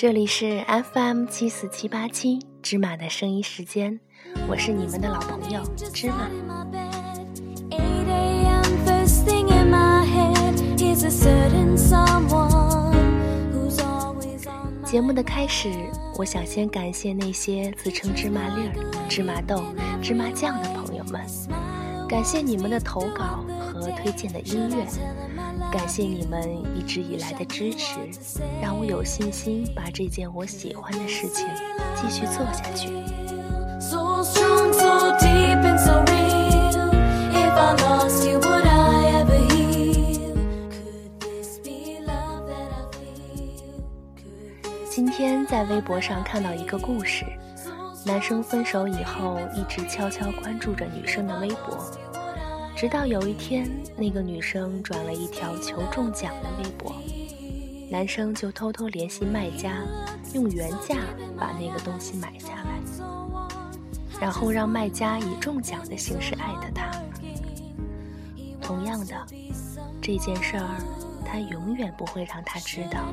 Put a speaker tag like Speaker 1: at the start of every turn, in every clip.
Speaker 1: 这里是 FM 七四七八七芝麻的声音时间，我是你们的老朋友芝麻。节目的开始，我想先感谢那些自称芝麻粒儿、芝麻豆、芝麻酱的朋友们，感谢你们的投稿和推荐的音乐。感谢你们一直以来的支持，让我有信心把这件我喜欢的事情继续做下去。今天在微博上看到一个故事，男生分手以后一直悄悄关注着女生的微博。直到有一天，那个女生转了一条求中奖的微博，男生就偷偷联系卖家，用原价把那个东西买下来，然后让卖家以中奖的形式艾特他。同样的，这件事儿他永远不会让他知道。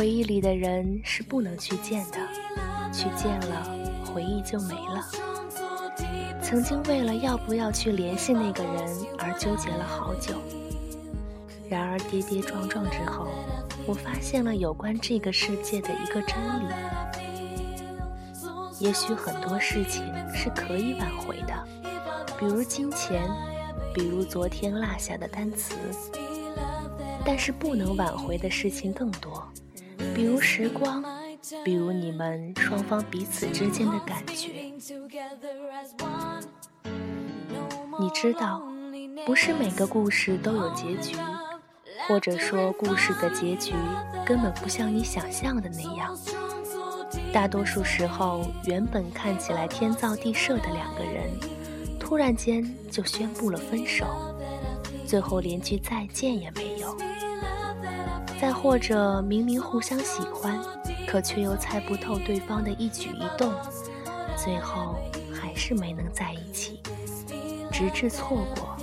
Speaker 1: 回忆里的人是不能去见的，去见了，回忆就没了。曾经为了要不要去联系那个人而纠结了好久，然而跌跌撞撞之后，我发现了有关这个世界的一个真理：也许很多事情是可以挽回的，比如金钱，比如昨天落下的单词，但是不能挽回的事情更多。比如时光，比如你们双方彼此之间的感觉。你知道，不是每个故事都有结局，或者说故事的结局根本不像你想象的那样。大多数时候，原本看起来天造地设的两个人，突然间就宣布了分手，最后连句再见也没有。再或者，明明互相喜欢，可却又猜不透对方的一举一动，最后还是没能在一起，直至错过，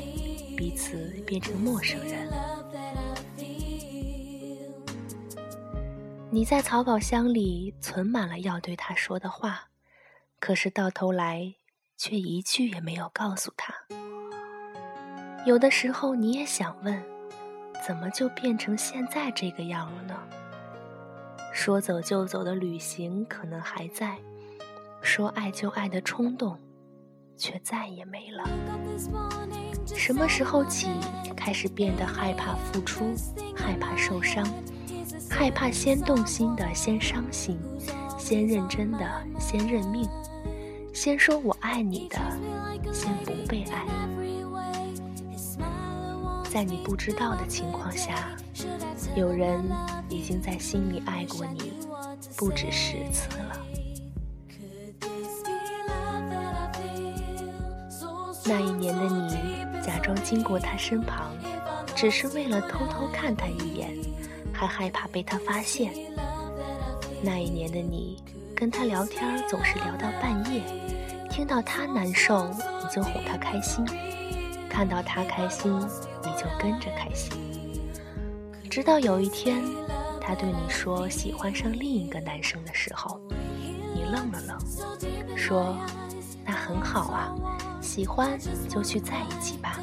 Speaker 1: 彼此变成陌生人。你在草稿箱里存满了要对他说的话，可是到头来却一句也没有告诉他。有的时候，你也想问。怎么就变成现在这个样了呢？说走就走的旅行可能还在，说爱就爱的冲动，却再也没了。什么时候起开始变得害怕付出，害怕受伤，害怕先动心的先伤心，先认真的先认命，先说我爱你的先不被爱。在你不知道的情况下，有人已经在心里爱过你不止十次了。那一年的你，假装经过他身旁，只是为了偷偷看他一眼，还害怕被他发现。那一年的你，跟他聊天总是聊到半夜，听到他难受，你就哄他开心。看到他开心，你就跟着开心。直到有一天，他对你说喜欢上另一个男生的时候，你愣了愣，说：“那很好啊，喜欢就去在一起吧。”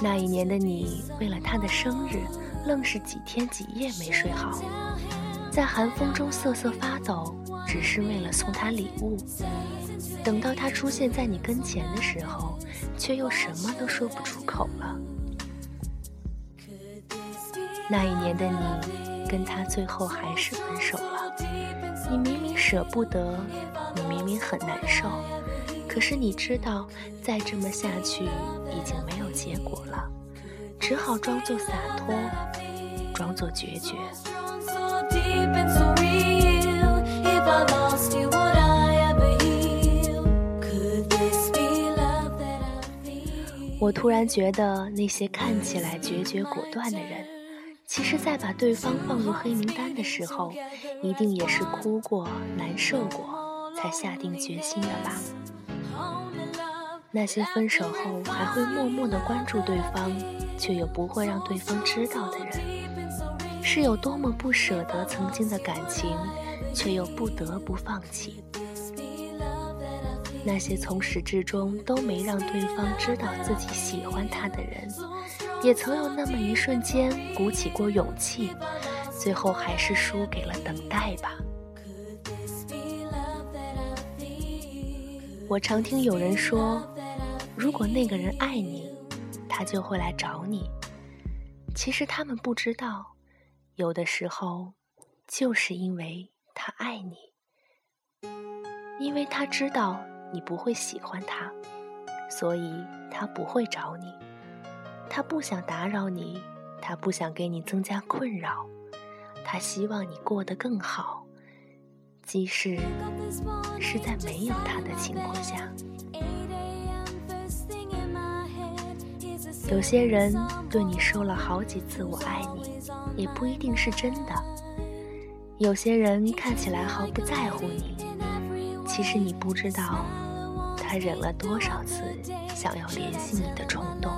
Speaker 1: 那一年的你，为了他的生日，愣是几天几夜没睡好，在寒风中瑟瑟发抖，只是为了送他礼物。等到他出现在你跟前的时候，却又什么都说不出口了。那一年的你，跟他最后还是分手了。你明明舍不得，你明明很难受，可是你知道，再这么下去已经没有结果了，只好装作洒脱，装作决绝。我突然觉得，那些看起来决绝果断的人，其实，在把对方放入黑名单的时候，一定也是哭过、难受过，才下定决心的吧。那些分手后还会默默的关注对方，却又不会让对方知道的人，是有多么不舍得曾经的感情，却又不得不放弃。那些从始至终都没让对方知道自己喜欢他的人，也曾有那么一瞬间鼓起过勇气，最后还是输给了等待吧。我常听有人说，如果那个人爱你，他就会来找你。其实他们不知道，有的时候，就是因为他爱你，因为他知道。你不会喜欢他，所以他不会找你。他不想打扰你，他不想给你增加困扰，他希望你过得更好，即使是在没有他的情况下。有些人对你说了好几次“我爱你”，也不一定是真的。有些人看起来毫不在乎你，其实你不知道。他忍了多少次想要联系你的冲动？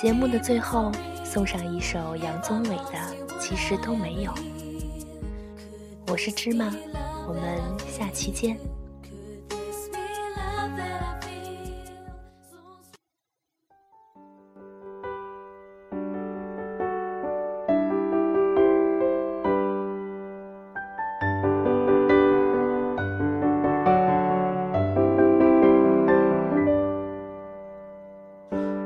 Speaker 1: 节目的最后，送上一首杨宗纬的《其实都没有》。我是芝麻，我们下期见。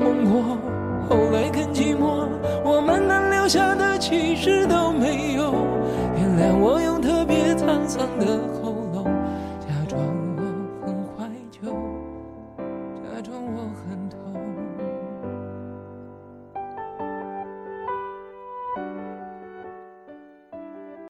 Speaker 2: 梦过。后来更寂寞，我们能留下的其实都没有。